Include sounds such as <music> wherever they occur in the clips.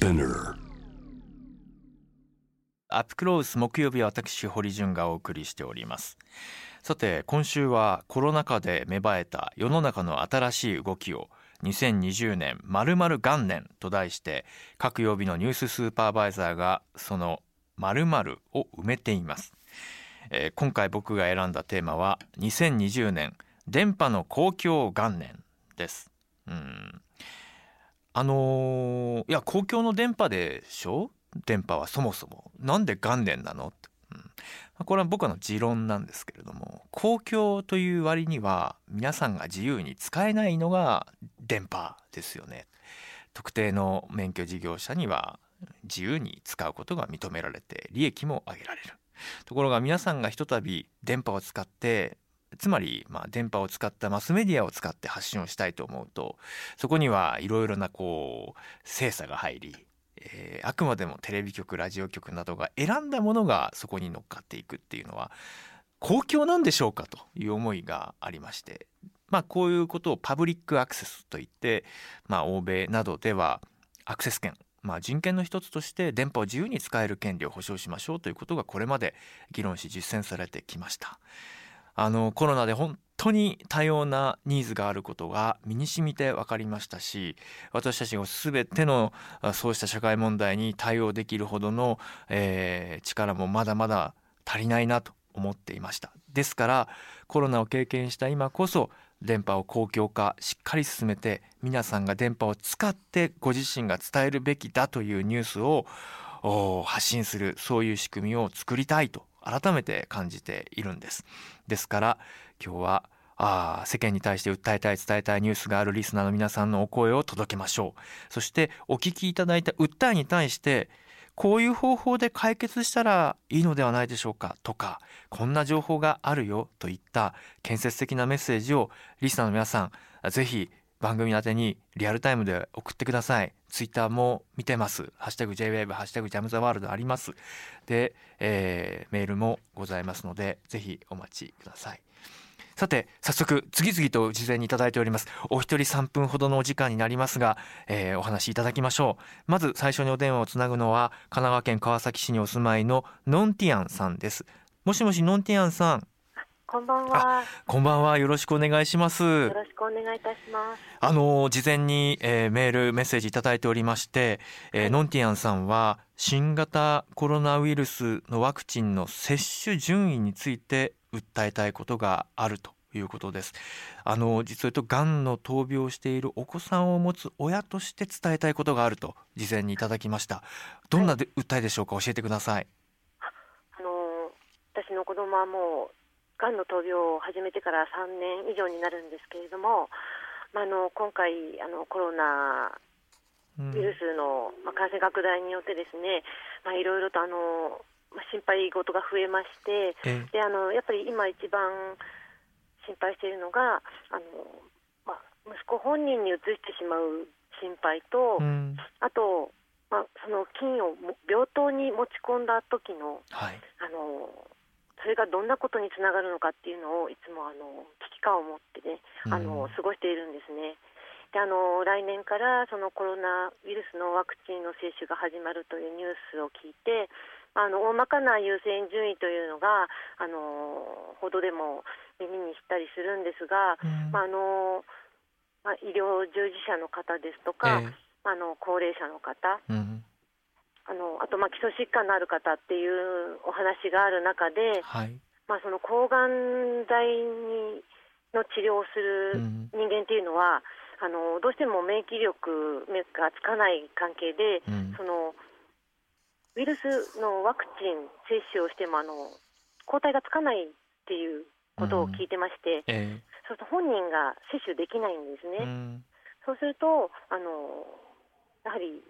Spinner. アップクロース木曜日は私堀潤がお送りしております。さて今週はコロナ禍で芽生えた世の中の新しい動きを2020年まる元年と題して各曜日のニューススーパーバイザーがその〇〇を埋めています、えー今回僕が選んだテーマは2020年電波の公共元年です。うん。あのーいや公共の電波でしょ？電波はそもそも。なんで元年なの？って、うん。これは僕の持論なんですけれども公共という割には皆さんが自由に使えないのが電波ですよね。特定の免許事業者には自由に使うことが認められて利益も上げられる。ところが皆さんがひとたび電波を使ってつまりまあ電波を使ったマスメディアを使って発信をしたいと思うとそこにはいろいろなこう精査が入り、えーあくまでもテレビ局ラジオ局などが選んだものがそこに乗っかっていくっていうのは公共なんでしょうかという思いがありましてまあこういうことをパブリックアクセスといってまあ欧米などではアクセス権まあ、人権の一つとして電波を自由に使える権利を保障しましょうということがこれまで議論し実践されてきました。あのコロナで本当に多様なニーズがあることが身に染みて分かりましたし私たちが全てのそうした社会問題に対応できるほどの、えー力もまだまだ足りないなと思っていました。ですからコロナを経験した今こそ電波を公共化しっかり進めて皆さんが電波を使ってご自身が伝えるべきだというニュースを発信するそういう仕組みを作りたいと改めて感じているんです。ですから今日はあー世間に対して訴えたい伝えたいニュースがあるリスナーの皆さんのお声を届けましょう。そしてお聞きいただいた訴えに対してこういう方法で解決したらいいのではないでしょうかとかこんな情報があるよといった建設的なメッセージをリスナーの皆さんぜひ番組宛にリアルタイムで送ってください。ツイッターも見てます。ハッシュタグ JWAVE ハッシュタグジャムザワールドあります。で、えーメールもございますのでぜひお待ちください。さて早速次々と事前にいただいております。お一人3分ほどのお時間になりますが、えーお話しいただきましょう。まず最初にお電話をつなぐのは神奈川県川崎市にお住まいのノンティアンさんです。もしもしノンティアンさん。こんばんは。こんばんはよろしくお願いしますよろしくお願いいたします。あの事前に、えーメールメッセージいただいておりまして、えーノンティアンさんは新型コロナウイルスのワクチンの接種順位について訴えたいことがあるということです。あの実を言うとがんの闘病をしているお子さんを持つ親として伝えたいことがあると事前にいただきました。どんなで、訴えでしょうか？教えてください。あの私の子供はもうがんの闘病を始めてから3年以上になるんですけれども、まあ、あの今回あのコロナうんウイルスの、まあ、感染拡大によってですね、まあ、いろいろとあの、まあ、心配事が増えましてえであのやっぱり今一番心配しているのがあの、まあ、息子本人にうつしてしまう心配と、うん。あと、まあ、その菌をも病棟に持ち込んだ時のはい。あのそれがどんなことにつながるのかっていうのをいつもあの危機感を持ってねあの、うん過ごしているんですね。であの来年からそのコロナウイルスのワクチンの接種が始まるというニュースを聞いてあの大まかな優先順位というのがあの報道でも耳にしたりするんですが、うん。まああのまあ、医療従事者の方ですとか、ええ。あの高齢者の方うんあのあとまあ基礎疾患のある方っていうお話がある中で、はい。まあ、その抗がん剤にの治療をするうん。人間っていうのは、あのどうしても免疫力がつかない関係で、うん。そのウイルスのワクチン接種をしてもあの抗体がつかないっていうことを聞いてまして、えそうすると本人が接種できないんですね。えうん。そうするとあのやはり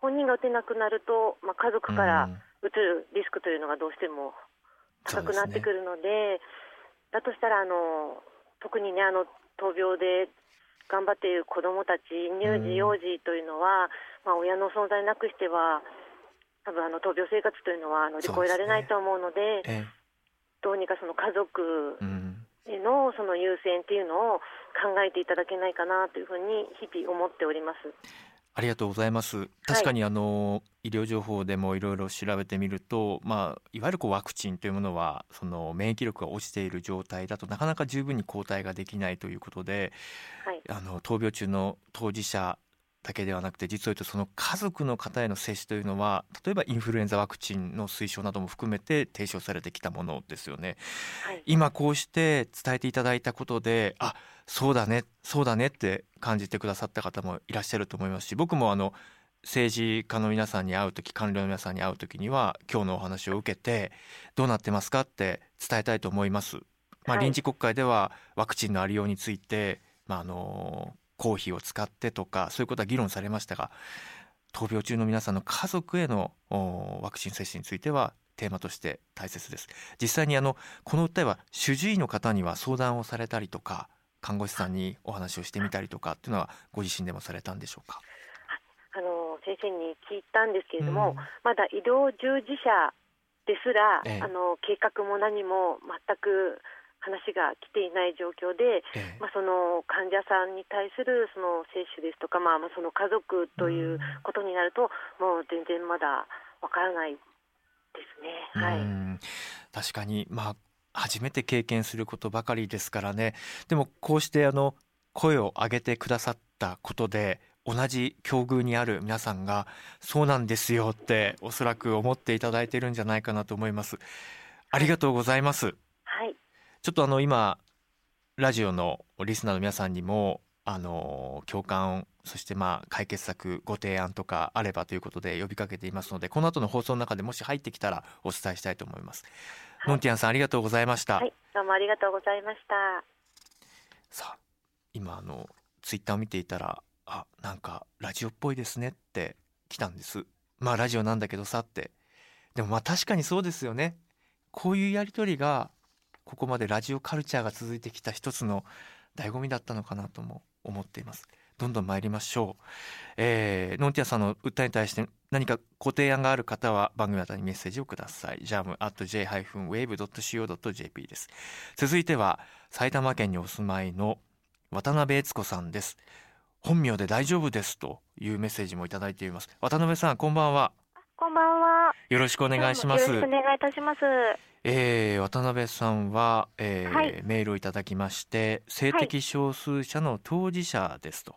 本人が打てなくなると、まあ、家族からうん。うつるリスクというのがどうしても高くなってくるのでだとしたらあの特にねあの闘病で頑張っている子どもたち乳うん。児幼児というのは、まあ、親の存在なくしては多分あの闘病生活というのは乗り越えられないと思うのでえどうにかその家族のその優先っていうのを考えていただけないかなというふうに日々思っております。ありがとうございます。確かにあの、医療情報でもいろいろ調べてみると、まあ、いわゆるこうワクチンというものはその免疫力が落ちている状態だとなかなか十分に抗体ができないということで、はい、あの闘病中の当事者だけではなくて実を言うとその家族の方への接種というのは例えばインフルエンザワクチンの推奨なども含めて提唱されてきたものですよね。はい、今こうして伝えていただいたことであそうだねそうだねって感じてくださった方もいらっしゃると思いますし僕もあの政治家の皆さんに会う時官僚の皆さんに会う時には今日のお話を受けてどうなってますかって伝えたいと思います。まあ、臨時国会ではワクチンのありようについて、まあ、あの公費を使ってとかそういうことは議論されましたが闘病中の皆さんの家族へのワクチン接種についてはテーマとして大切です。実際にあのこの訴えは主治医の方には相談をされたりとか看護師さんにお話をしてみたりとかっていうのはご自身でもされたんでしょうか？あの先生に聞いたんですけれども、うん、まだ医療従事者ですら、ええ、あの計画も何も全く話が来ていない状況で、ええ、まあ、その患者さんに対するその接種ですとか、まあ、まあその家族ということになると、もう全然まだわからないですね。はい、確かに、まあ、初めて経験することばかりですからねでもこうしてあの声を上げてくださったことで同じ境遇にある皆さんがそうなんですよっておそらく思っていただいてるんじゃないかなと思います。ありがとうございます。ちょっとあの今ラジオのリスナーの皆さんにもあの共感そしてまあ解決策ご提案とかあればということで呼びかけていますのでこの後の放送の中でもし入ってきたらお伝えしたいと思います、はい、ノンティアンさんありがとうございました。はい。どうもありがとうございました。さあ今あのツイッターを見ていたらあなんかラジオっぽいですねって来たんです。まあラジオなんだけどさって。でもまあ確かにそうですよね。こういうやり取りがここまでラジオカルチャーが続いてきた一つの醍醐味だったのかなとも思っています。どんどん参りましょう、えー、ノンティアさんの訴えに対して何かご提案がある方は番組宛にメッセージをください。jam.j-wave.co.jp です。続いては埼玉県にお住まいの渡辺悦子さんです。本名で大丈夫ですというメッセージもいただいています。渡辺さんこんばんは。こんばんは。よろしくお願いします。よろしくお願いいたしますえー、渡辺さんは、えー、はい、メールをいただきまして性的少数者の当事者ですと、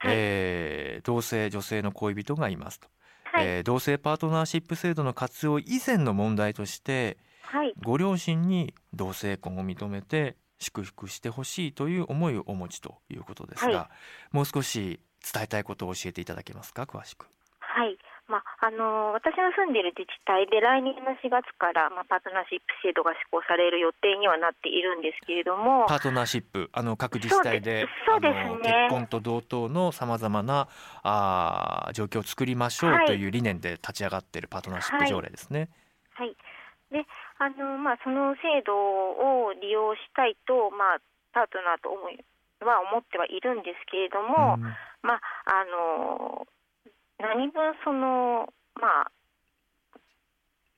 はい、えー、同性女性の恋人がいますと、はい、えー、同性パートナーシップ制度の活用以前の問題として、はい、ご両親に同性婚を認めて祝福してほしいという思いをお持ちということですが、もう少し伝えたいことを教えていただけますか詳しく。はいまあ、あの私の住んでいる自治体で来年の4月から、まあ、パートナーシップ制度が施行される予定にはなっているんですけれども。パートナーシップあの各自治体でそうです、ね、結婚と同等のさまざまなあ状況を作りましょうという理念で立ち上がっているパートナーシップ条例ですね。はい、はい、であの、まあ、その制度を利用したいと、まあ、パートナーと思いは思ってはいるんですけれども、うん、まああの何分そのまあ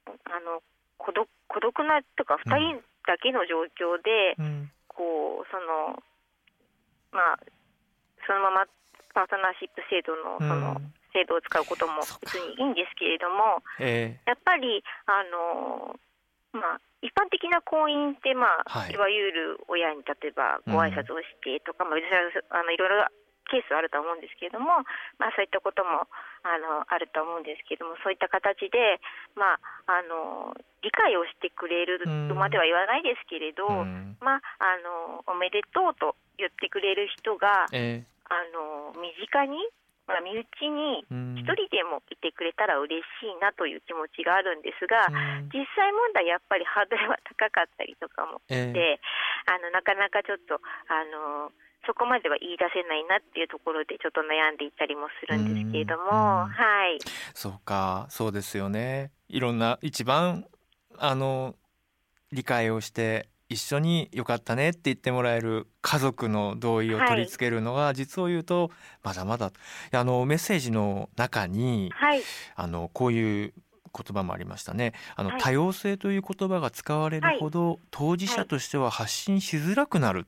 あの孤独孤独なとか2人だけの状況で、うん、こうそのまあそのままパートナーシップ制度のその、制度を使うことも別にいいんですけれども、えー、やっぱりあのまあ一般的な婚姻って、まあ、はい、いわゆる親に例えばご挨拶をしてとか、うん、まあ、あのいろいろケースはあると思うんですけれども、まあ、そういったこともあのあると思うんですけどもそういった形で、まあ、あの理解をしてくれるとまでは言わないですけれど、まあ、あのおめでとうと言ってくれる人が、えー、あの身近にまあ、身内に一人でもいてくれたら嬉しいなという気持ちがあるんですが、実際問題やっぱりハードルは高かったりとかもして、えー、あのなかなかちょっとあのそこまでは言い出せないなっていうところでちょっと悩んでいたりもするんですけれども、はい。そうか、そうですよね。いろんな一番あの理解をして一緒によかったねって言ってもらえる家族の同意を取り付けるのが、実を言うとまだまだあのメッセージの中に、はい、あのこういう言葉もありましたね。あの、はい、多様性という言葉が使われるほど、当事者としては発信しづらくなる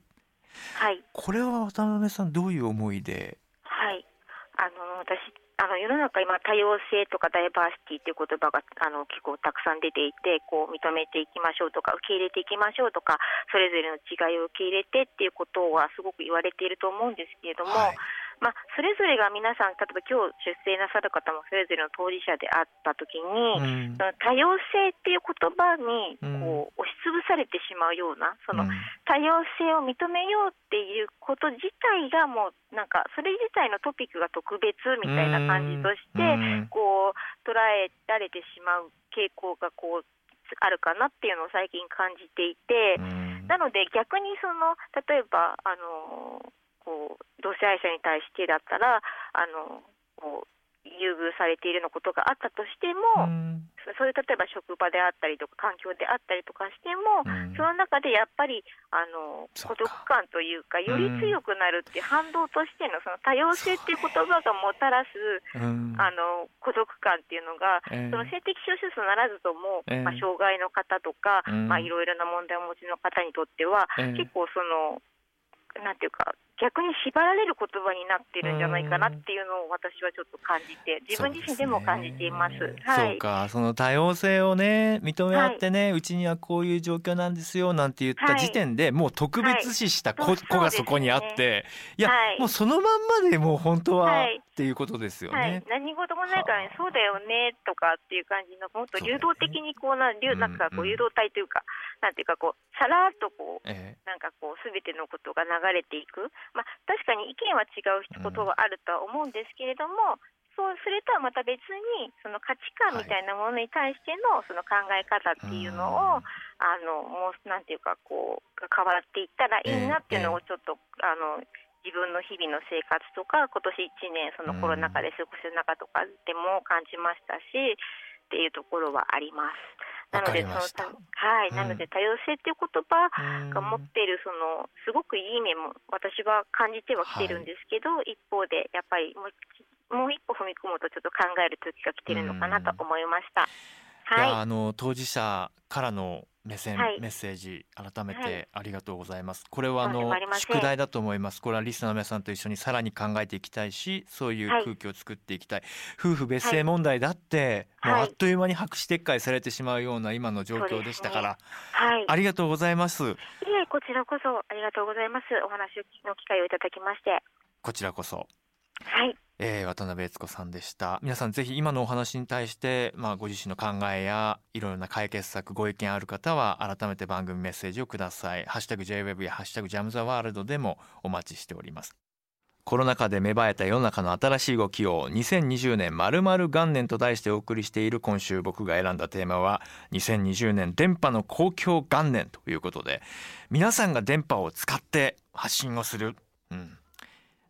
はい、これは渡辺さんどういう思いで？はい。あの私あの世の中今多様性とかダイバーシティという言葉があの結構たくさん出ていてこう認めていきましょうとか受け入れていきましょうとかそれぞれの違いを受け入れてっていうことはすごく言われていると思うんですけれども、はいまあ、それぞれが皆さん、例えば今日出生なさる方もそれぞれの当事者であったときに、うん、その多様性っていう言葉にこう押しつぶされてしまうような、その多様性を認めようっていうこと自体がもうなんかそれ自体のトピックが特別みたいな感じとして、こう捉えられてしまう傾向がこうあるかなっていうのを最近感じていて、なので逆にその例えばあのこう同性愛者に対してだったらあのこう優遇されているのことがあったとしても、うん、そういう例えば職場であったりとか環境であったりとかしても、うん、その中でやっぱりあの孤独感というかより強くなるっていう反動としてのその多様性っていう言葉がもたらす、うん、あの孤独感っていうのが、えー、その性的少数数ならずとも、えー、まあ、障害の方とか、まあ、いろいろな問題をお持ちの方にとっては、えー、結構そのなんていうか逆に縛られる言葉になってるんじゃないかなっていうのを私はちょっと感じて自分自身でも感じています。そう、ね。はい、か。その多様性をね認め合ってね、はい、うちにはこういう状況なんですよなんて言った時点で、はい、もう特別視した子,、子がそこにあって、いや、もうそのまんまでもう本当は、っていうことですよね。何事もないからねそうだよねとかっていう感じのもっと流動的にこうな、ね、なんかこう誘導体というか、なんていうかこうさらっとこう、えー、なんかこうすべてのことが流れていく。まあ確かに意見は違うことはあるとは思うんですけれども、そうそれとはまた別にその価値観みたいなものに対してのその考え方っていうのを、はい、あのもうなんていうかこう変わっていったらいいなっていうのをちょっと、えー、あの自分の日々の生活とか今年1年そのコロナ禍で過ごす中とかでも感じましたしっていうところはあります。なのでそのはい、なので多様性っていう言葉が持っているそのすごくいい面も私は感じてはきてるんですけど、はい、一方でやっぱりもうもう一歩踏み込むとちょっと考える時が来てるのかなと思いました。はい、あの当事者からの目線、はい、メッセージ改めてありがとうございます、はい、これはあの宿題だと思います。これはリスナーの皆さんと一緒にさらに考えていきたいしそういう空気を作っていきたい、夫婦別姓問題だって、もうあっという間に白紙撤回されてしまうような今の状況でしたから、ね、ありがとうございます。いえこちらこそありがとうございます。お話の機会をいただきまして。こちらこそはい。えー、渡辺悦子さんでした。皆さんぜひ今のお話に対して、まあ、ご自身の考えやいろいろな解決策ご意見ある方は改めて番組メッセージをください。ハッシュタグ JWEB やハッシュタグジャムザワールドでもお待ちしております。コロナ禍で芽生えた世の中の新しい動きを2020年まる元年と題してお送りしている今週僕が選んだテーマは2020年電波の公共元年ということで皆さんが電波を使って発信をする、うん、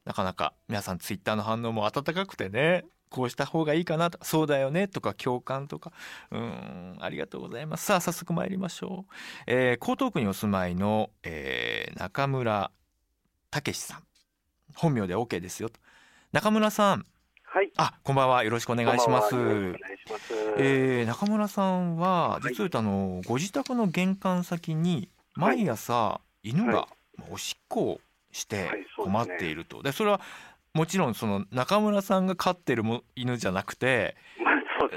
なかなか皆さんツイッターの反応も温かくてねこうした方がいいかなとそうだよねとか共感とかうんありがとうございますさあ早速参りましょう、えー、江東区にお住まいの、えー、中村武さん本名で OK ですよ中村さんはい。あ、こんばんは。よろしくお願いします。お願いします。えー、中村さんは、実を言うと、あの、ご自宅の玄関先に、毎朝、犬がおしっこをして困っていると、はい、で、ね、それはもちろんその中村さんが飼ってるも犬じゃなくて、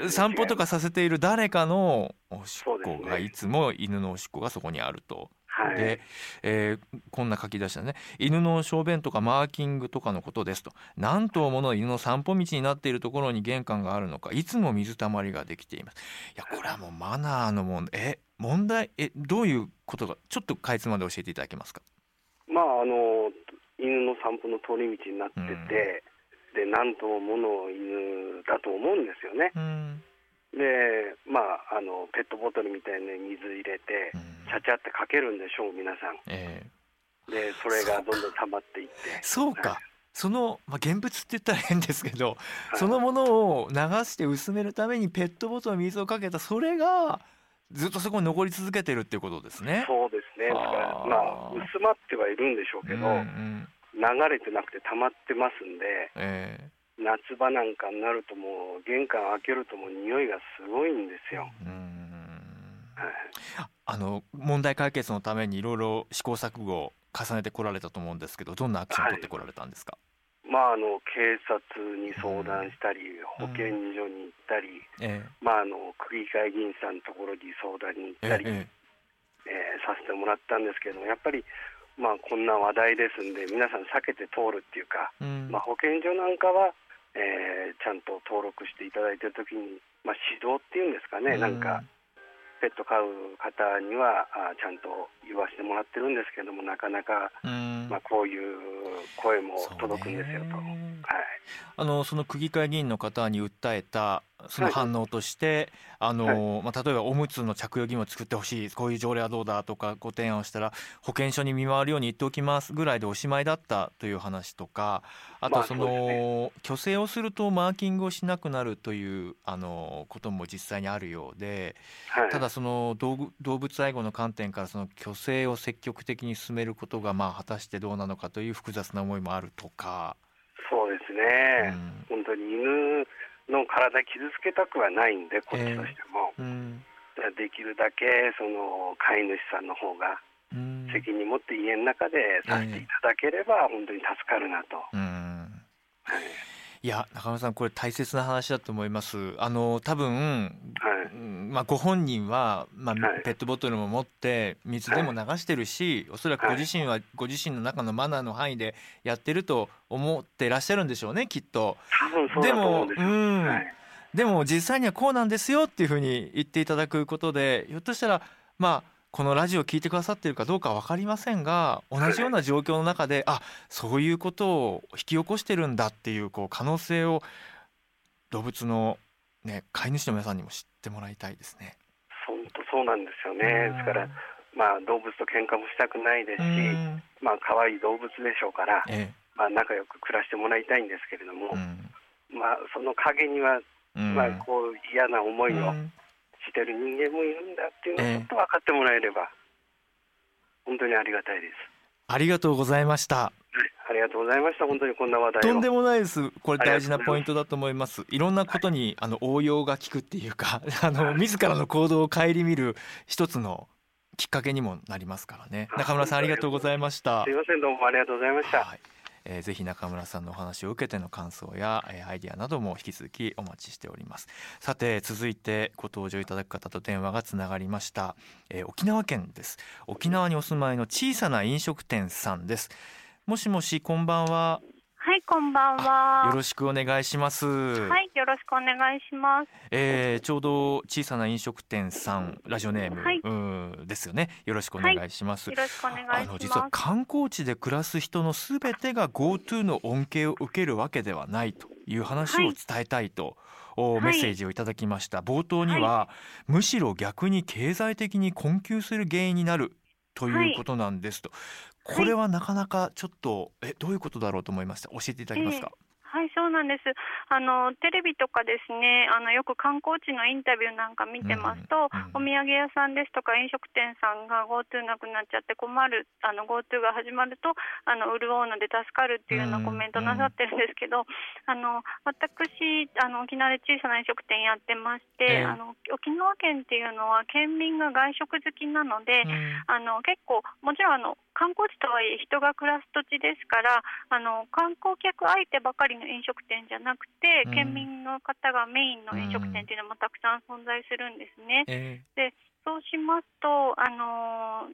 ね、散歩とかさせている誰かのおしっこがいつも犬のおしっこがそこにあると。はい、で、えー、こんな書き出したね。犬の小便とかマーキングとかのことですと。何頭もの犬の散歩道になっているところに玄関があるのかいつも水たまりができています。いやこれはもうマナーの問題え問題えどういうことかちょっとかいつまで教えていただけますか？まああの犬の散歩の通り道になってて、うん、で何頭もの犬だと思うんですよね。うん、でまああのペットボトルみたいな水入れて、うん、ちゃちゃってかけるんでしょう皆さん。えー、でそれがどんどん溜まっていって。そうか、はいその、まあ、現物って言ったら変ですけど、そのものを流して薄めるためにペットボトルに水をかけたそれがずっとそこに残り続けてるっていうことですね。そうですね。だからまあ薄まってはいるんでしょうけど、うんうん、流れてなくて溜まってますんで、えー、夏場なんかになるともう玄関開けるともう匂いがすごいんですよ。はい、あの問題解決のためにいろいろ試行錯誤を重ねてこられたと思うんですけど、どんなアクションを取ってこられたんですか？はい、まあ、あの警察に相談したり、保健所に行ったり、ええ、まあ、あの区議会議員さんのところに相談に行ったり、ええー、させてもらったんですけどもやっぱり、まあ、こんな話題ですんで皆さん避けて通るっていうか、うん、まあ、保健所なんかは、えー、ちゃんと登録していただいてる時に、まあ、指導っていうんですかね、うん、なんかペット飼う方にはあちゃんと言わせてもらってるんですけどもなかなか、まあ、こういう声も届くんですよと。はい、あのその区議会議員の方に訴えたその反応として、はい、あの、はい、まあ、例えばおむつの着用義務を作ってほしいこういう条例はどうだとかご提案をしたら保健所に見回るように言っておきますぐらいでおしまいだったという話とかあとその、まあね、虚勢をするとマーキングをしなくなるというあのことも実際にあるようで、はい、ただその動物愛護の観点からその虚勢を積極的に進めることがまあ果たしてどうなのかという複雑な思いもあるとか。そうですね、うん、本当に犬の体傷つけたくはないんでこっちとしても、えー。うん、できるだけその飼い主さんの方が責任持って家の中でさせていただければ本当に助かるなと。はいいや中村さんこれ大切な話だと思います。あの多分、はい、まあ、ご本人は、まあ、ペットボトルも持って水でも流してるし、おそらくご自身はご自身の中のマナーの範囲でやってると思ってらっしゃるんでしょうねきっと。でもうん、でも実際にはこうなんですよっていうふうに言っていただくことでひょっとしたらまあこのラジオを聞いてくださっているかどうか分かりませんが同じような状況の中であそういうことを引き起こしてるんだっていうこう可能性を動物の、ね、飼い主の皆さんにも知ってもらいたいですね。本当そうなんですよね。ですからまあ動物と喧嘩もしたくないですし、まあ可愛い動物でしょうから、ええ、まあ仲良く暮らしてもらいたいんですけれども、まあその陰にはまあこう嫌な思いをしてる人間もいるんだっていうのをちょっと分かってもらえれば、えー、本当にありがたいです。ありがとうございました。ありがとうございました。本当にこんな話題とんでもないです。これ大事なポイントだと思います。いろんなことにあの応用が効くっていうか、<laughs> あの自らの行動を顧みる一つのきっかけにもなりますからね。中村さんありがとうございました。すいませんどうもありがとうございました。はいえー、ぜひ中村さんのお話を受けての感想や、えー、アイディアなども引き続きお待ちしております。さて続いてご登場いただく方と電話がつながりました、えー、沖縄県です。沖縄にお住まいの小さな飲食店さんです。もしもしこんばんは、こんばんは。よろしくお願いします。はい、よろしくお願いします。えー、ちょうど小さな飲食店さん、ラジオネーム、はい、うんですよね。よろしくお願いします。はい、よろしくお願いします。あの実は観光地で暮らす人のすべてが GoTo の恩恵を受けるわけではないという話を伝えたいと。はい、メッセージをいただきました冒頭には、むしろ逆に経済的に困窮する原因になるということなんですと、これはなかなかちょっと、えどういうことだろうと思いました。教えていただけますか、はいそうなんです。あのテレビとかですねあのよく観光地のインタビューなんか見てますと、うんうん、お土産屋さんですとか飲食店さんが GoTo なくなっちゃって困るあの GoTo が始まるとあの潤うので助かるっていうようなコメントなさってるんですけど、うんうん、あの私あの沖縄で小さな飲食店やってまして、えー、あの沖縄県っていうのは県民が外食好きなので、うん、あの結構もちろんあの観光地とはいえ人が暮らす土地ですからあの観光客相手ばかりの飲食店じゃなくて、県民の方がメインの飲食店っていうのもたくさん存在するんですね。でそうしますとあの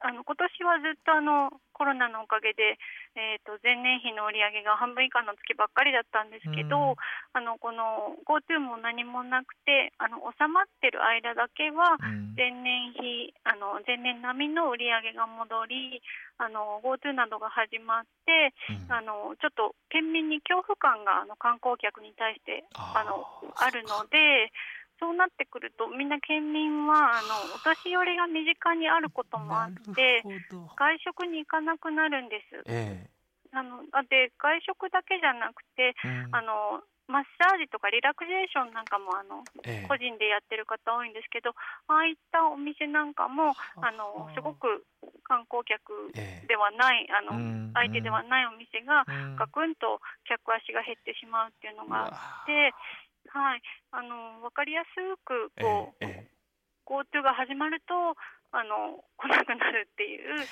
あの今年はずっとあのコロナのおかげで、えーと、前年比の売り上げが半分以下の月ばっかりだったんですけど、うん、あのこの GoTo も何もなくてあの収まってる間だけは前年比、うん、あの前年並みの売り上げが戻りあの GoTo などが始まって、うん、あのちょっと県民に恐怖感があの観光客に対してあのあるので。そうなってくるとみんな県民はあのお年寄りが身近にあることもあって外食に行かなくなるんです。ええ、あので外食だけじゃなくて、うん、あのマッサージとかリラクゼーションなんかもあの、ええ、個人でやってる方多いんですけどああいったお店なんかもあのすごく観光客ではない、え、あの相手ではないお店がガクンと客足が減ってしまうっていうのがあって。はい、あの分かりやすくこう、GoTo が始まるとあの来なくなるっていう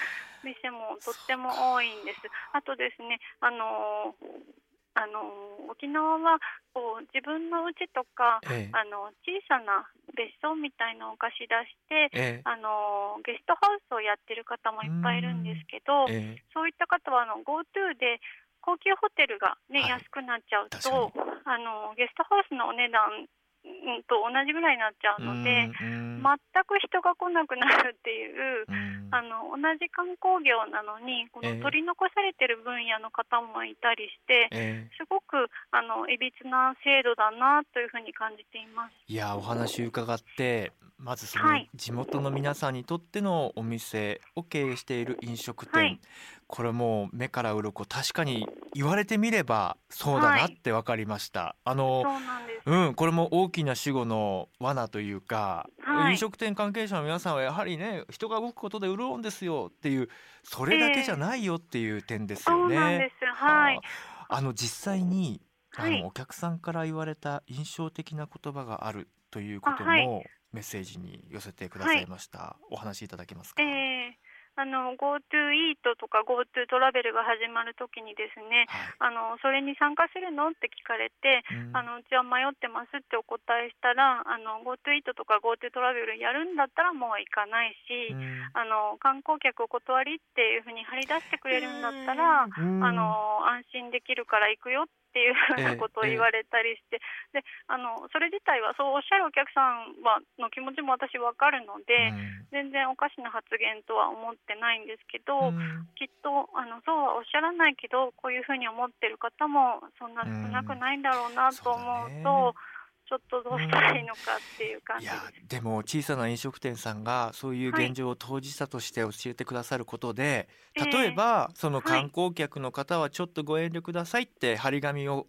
店もとっても多いんです。あとですね、あのあの沖縄はこう自分の家とか、ええ、あの小さな別荘みたいのを貸し出して、え、あのゲストハウスをやってる方もいっぱいいるんですけど、そういった方はあの GoTo で高級ホテルがね、はい、安くなっちゃうとあのゲストハウスのお値段うん、と同じぐらいになっちゃうので、全く人が来なくなるっていう、あの同じ観光業なのにこの取り残されてる分野の方もいたりして、えー、すごくあのいびつな制度だなというふうに感じています。いやお話伺ってまずその地元の皆さんにとってのお店を経営している飲食店、はい、これも目から鱗確かに言われてみればそうだなって分かりました。はい、あのうん、これも大きな死後の罠というか、はい、飲食店関係者の皆さんはやはりね人が動くことで潤うんですよっていうそれだけじゃないよっていう点ですよね。あの実際にあの、お客さんから言われた印象的な言葉があるということも、メッセージに寄せてくださいました。はい、お話しいただけますか？えーあの GoTo イートとか GoTo トラベルが始まるときにですね、はい、あのそれに参加するの？って聞かれて、うん、あのうちは迷ってますってお答えしたらあの GoTo イートとか GoTo トラベルやるんだったらもう行かないし、うん、あの観光客お断りっていうふうに張り出してくれるんだったら、うん、あの安心できるから行くよってっていうふうなことを言われたりして、であのそれ自体はそうおっしゃるお客さんはの気持ちも私分かるので、全然おかしな発言とは思ってないんですけど、きっとあのそうはおっしゃらないけどこういうふうに思ってる方もそんな少なくないんだろうなと思うと。ちょっとどうしたらいいのかっていう感じです、うん、でも小さな飲食店さんがそういう現状を当事者として教えてくださることで、はい、例えば、その観光客の方はちょっとご遠慮くださいって張り紙を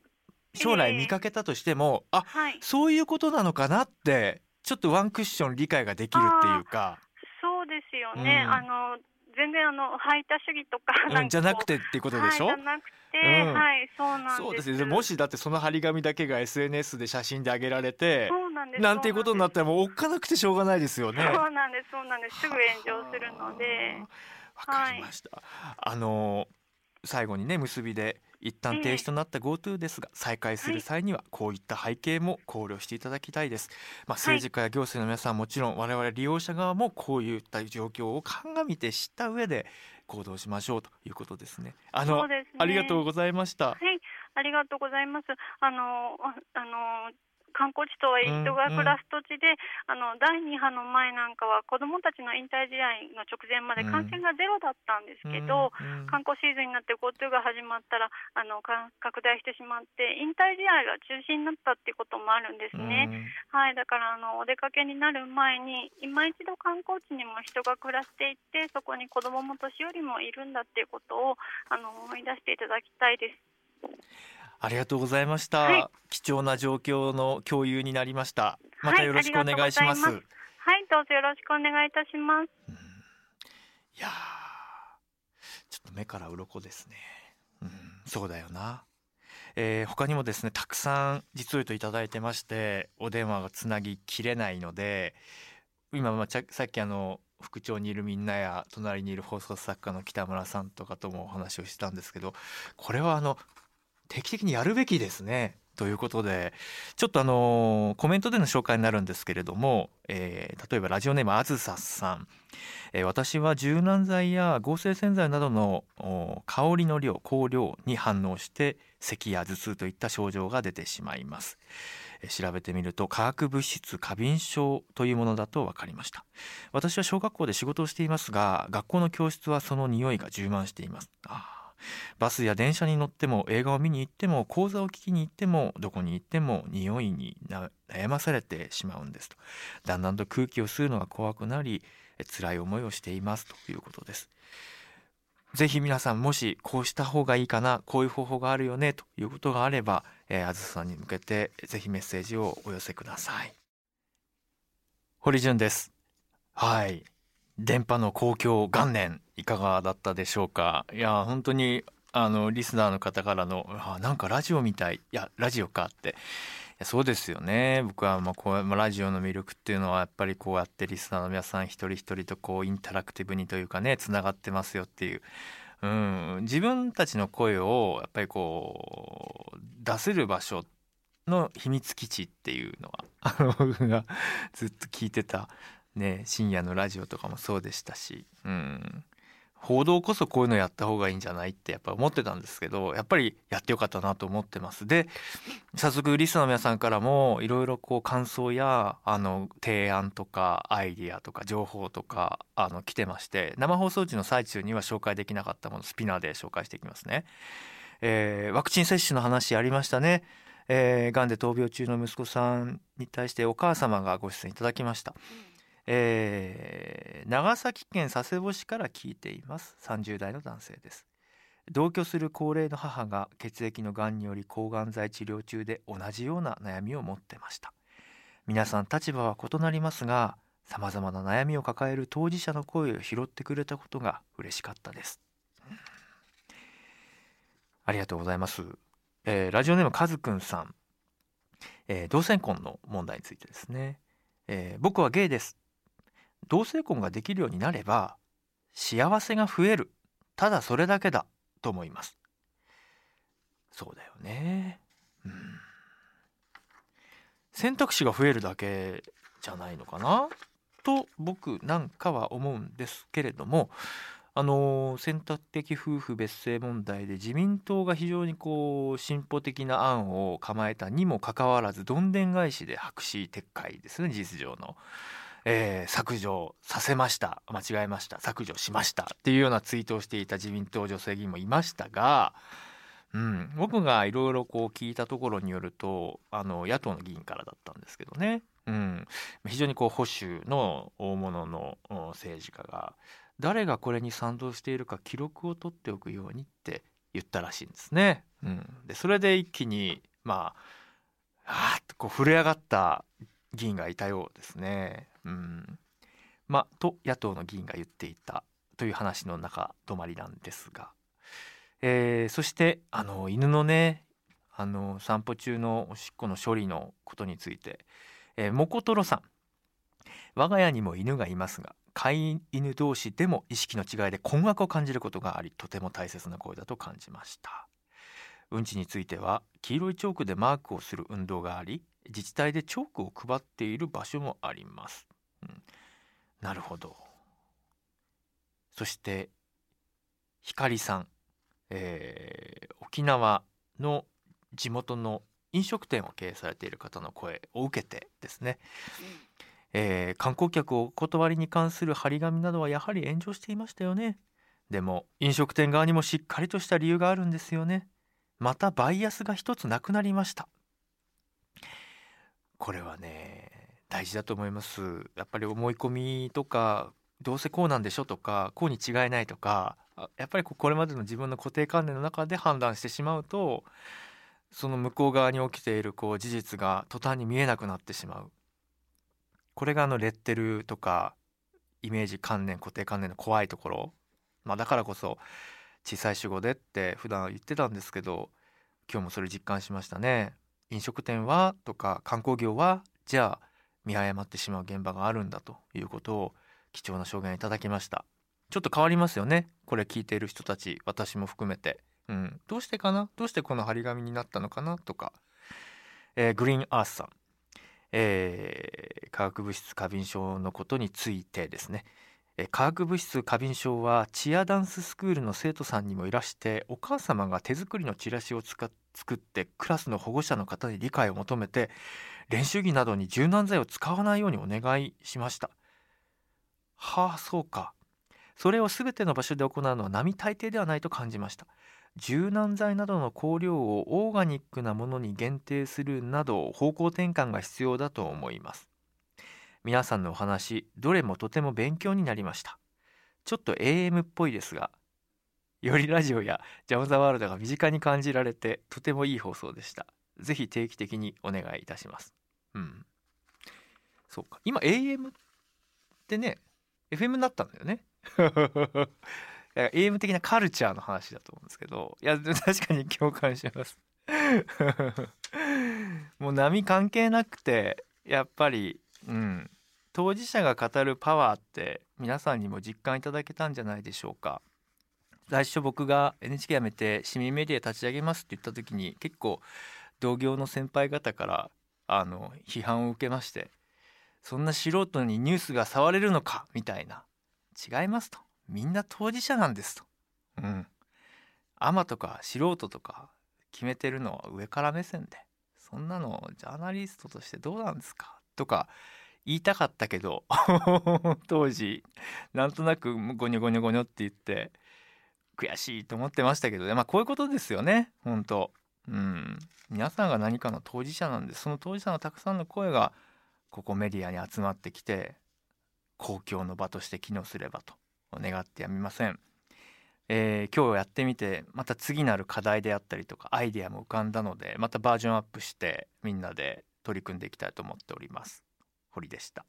将来見かけたとしても、えー、あ、はい、そういうことなのかなってちょっとワンクッション理解ができるっていうか。そうですよね、うん、あの全然あの排他主義とかうん、じゃなくてっていうことでしょ、はい、じゃなくて、うん、はいそうなんです。そうですね。もしだってその張り紙だけが SNS で写真で上げられてそうなんですなんていうことになったらもうおっかなくてしょうがないですよね。そうなんですそうなんです。すぐ炎上するので。わかりました、はい、あの最後にね結びで一旦停止となった GoTo ですが、再開する際にはこういった背景も考慮していただきたいです、まあ、政治家や行政の皆さんもちろん我々利用者側もこういった状況を鑑みて知った上で行動しましょうということですね。あの、ね、ありがとうございました。はい。ありがとうございます。あのあの観光地とはいえ人が暮らす土地で、あの第2波の前なんかは子どもたちの引退試合の直前まで感染がゼロだったんですけど、観光シーズンになって GoTo が始まったらあの拡大してしまって引退試合が中止になったっていうこともあるんですね。うん、はいだからあのお出かけになる前に今一度観光地にも人が暮らしていってそこに子どもも年寄りもいるんだっていうことをあの思い出していただきたいです。ありがとうございました、はい、貴重な状況の共有になりました。またよろしくお願いします、はい、はい、どうぞよろしくお願いいたします、うん、いやちょっと目から鱗ですね、うん、そうだよな。えー、他にもですねたくさん実を言うといただいてましてお電話がつなぎきれないので今、まあ、さっきあの副長にいるみんなや隣にいる放送作家の北村さんとかともお話をしたんですけどこれはあの定期的にやるべきですね。ということでちょっとあのコメントでの紹介になるんですけれども、えー、例えばラジオネームあずささん、えー、私は柔軟剤や合成洗剤などの香りの量香料に反応して咳や頭痛といった症状が出てしまいます、えー、調べてみると化学物質過敏症というものだと分かりました。私は小学校で仕事をしていますが学校の教室はその匂いが充満しています。あバスや電車に乗っても映画を見に行っても講座を聞きに行ってもどこに行っても匂いに悩まされてしまうんですと。だんだんと空気を吸うのが怖くなり辛い思いをしていますということです。ぜひ皆さんもしこうした方がいいかなこういう方法があるよねということがあれば、えー、あずさんに向けてぜひメッセージをお寄せください。堀潤です。はい。電波の公共元年。いかがだったでしょうか？いや本当にあのリスナーの方からのあなんかラジオみたい。いやラジオかって。そうですよね。僕はまあこう、まあ、ラジオの魅力っていうのはやっぱりこうやってリスナーの皆さん一人一人とこうインタラクティブにというかねつながってますよっていう、うん、自分たちの声をやっぱりこう出せる場所の秘密基地っていうのは <laughs> あの僕がずっと聞いてた、ね、深夜のラジオとかもそうでしたし、うん、報道こそこういうのやった方がいいんじゃないってやっぱ思ってたんですけどやっぱりやってよかったなと思ってます。で早速リスナーの皆さんからもいろいろこう感想やあの提案とかアイディアとか情報とかあの来てまして生放送時の最中には紹介できなかったものスピナーで紹介していきますね、えー、ワクチン接種の話ありましたね。えー、がんで闘病中の息子さんに対してお母様がご出演いただきました、えー、長崎県佐世保市から聞いています。30代の男性です。同居する高齢の母が血液のがんにより抗がん剤治療中で同じような悩みを持ってました。皆さん立場は異なりますがさまざまな悩みを抱える当事者の声を拾ってくれたことが嬉しかったです。ありがとうございます。えー、ラジオネームかずくんさん、えー、同性婚の問題についてですね、えー、僕はゲイです。同性婚ができるようになれば幸せが増える。ただそれだけだ。と思います。そうだよね。うん。選択肢が増えるだけじゃないのかな？と僕なんかは思うんですけれどもあの選択的夫婦別姓問題で自民党が非常にこう進歩的な案を構えたにもかかわらずどんでん返しで白紙撤回ですね事実上の。えー、削除させました。間違えました。削除しましたっていうようなツイートをしていた自民党女性議員もいましたが、うん、僕がいろいろこう聞いたところによるとあの野党の議員からだったんですけどね、うん、非常にこう保守の大物の政治家が誰がこれに賛同しているか記録を取っておくようにって言ったらしいんですね。うん、でそれで一気にまああっとこう震え上がった議員がいたようですね。うん、まあと野党の議員が言っていたという話の中止まりなんですが、えー、そしてあの犬のねあの散歩中のおしっこの処理のことについて、えー、もことろさん。我が家にも犬がいますが飼い犬同士でも意識の違いで困惑を感じることがありとても大切な声だと感じました。うんちについては黄色いチョークでマークをする運動があり自治体でチョークを配っている場所もあります、うん、なるほど。そして光さん、えー、沖縄の地元の飲食店を経営されている方の声を受けてですね、えー、観光客をお断りに関する張り紙などはやはり炎上していましたよね。でも飲食店側にもしっかりとした理由があるんですよね。またバイアスが一つなくなりましたこれはね大事だと思います。やっぱり思い込みとかどうせこうなんでしょとかこうに違いないとかやっぱりこれまでの自分の固定観念の中で判断してしまうとその向こう側に起きているこう事実が途端に見えなくなってしまう。これがあのレッテルとかイメージ観念固定観念の怖いところ、まあ、だからこそ小さい主語でって普段言ってたんですけど今日もそれ実感しましたね。飲食店はとか観光業はじゃあ見誤ってしまう現場があるんだということを貴重な証言いただきました。ちょっと変わりますよね。これ聞いている人たち私も含めて、うん、どうしてかな？どうしてこの張り紙になったのかな？とか、えー、グリーンアースさん。えー、化学物質過敏症のことについてですね。化学物質過敏症はチアダンススクールの生徒さんにもいらしてお母様が手作りのチラシを使っ作ってクラスの保護者の方に理解を求めて練習着などに柔軟剤を使わないようにお願いしました。はあそうか。それを全ての場所で行うのは並大抵ではないと感じました。柔軟剤などの香料をオーガニックなものに限定するなど方向転換が必要だと思います。皆さんのお話どれもとても勉強になりました。ちょっと AM っぽいですがよりラジオやジャム・ザ・ワールドが身近に感じられてとてもいい放送でした。ぜひ定期的にお願いいたします。うん。そうか。今 AM ってね FM になったんだよね。<laughs> AM 的なカルチャーの話だと思うんですけどいや確かに共感します。<laughs> もう波関係なくてやっぱりうん。当事者が語るパワーって皆さんにも実感いただけたんじゃないでしょうか。最初僕が NHK 辞めて市民メディア立ち上げますって言った時に結構同業の先輩方からあの批判を受けましてそんな素人にニュースが触れるのかみたいな。違いますと。みんな当事者なんですと。うん。アマとか素人とか決めてるのは上から目線で。そんなのジャーナリストとしてどうなんですか？とか言いたかったけど <laughs> 当時なんとなくゴニョゴニョゴニョって言って悔しいと思ってましたけどねまあこういうことですよね本当うん皆さんが何かの当事者なんでその当事者のたくさんの声がここメディアに集まってきて公共の場として機能すればと願ってやみません。えー、今日やってみてまた次なる課題であったりとかアイデアも浮かんだのでまたバージョンアップしてみんなで取り組んでいきたいと思っております。堀でした。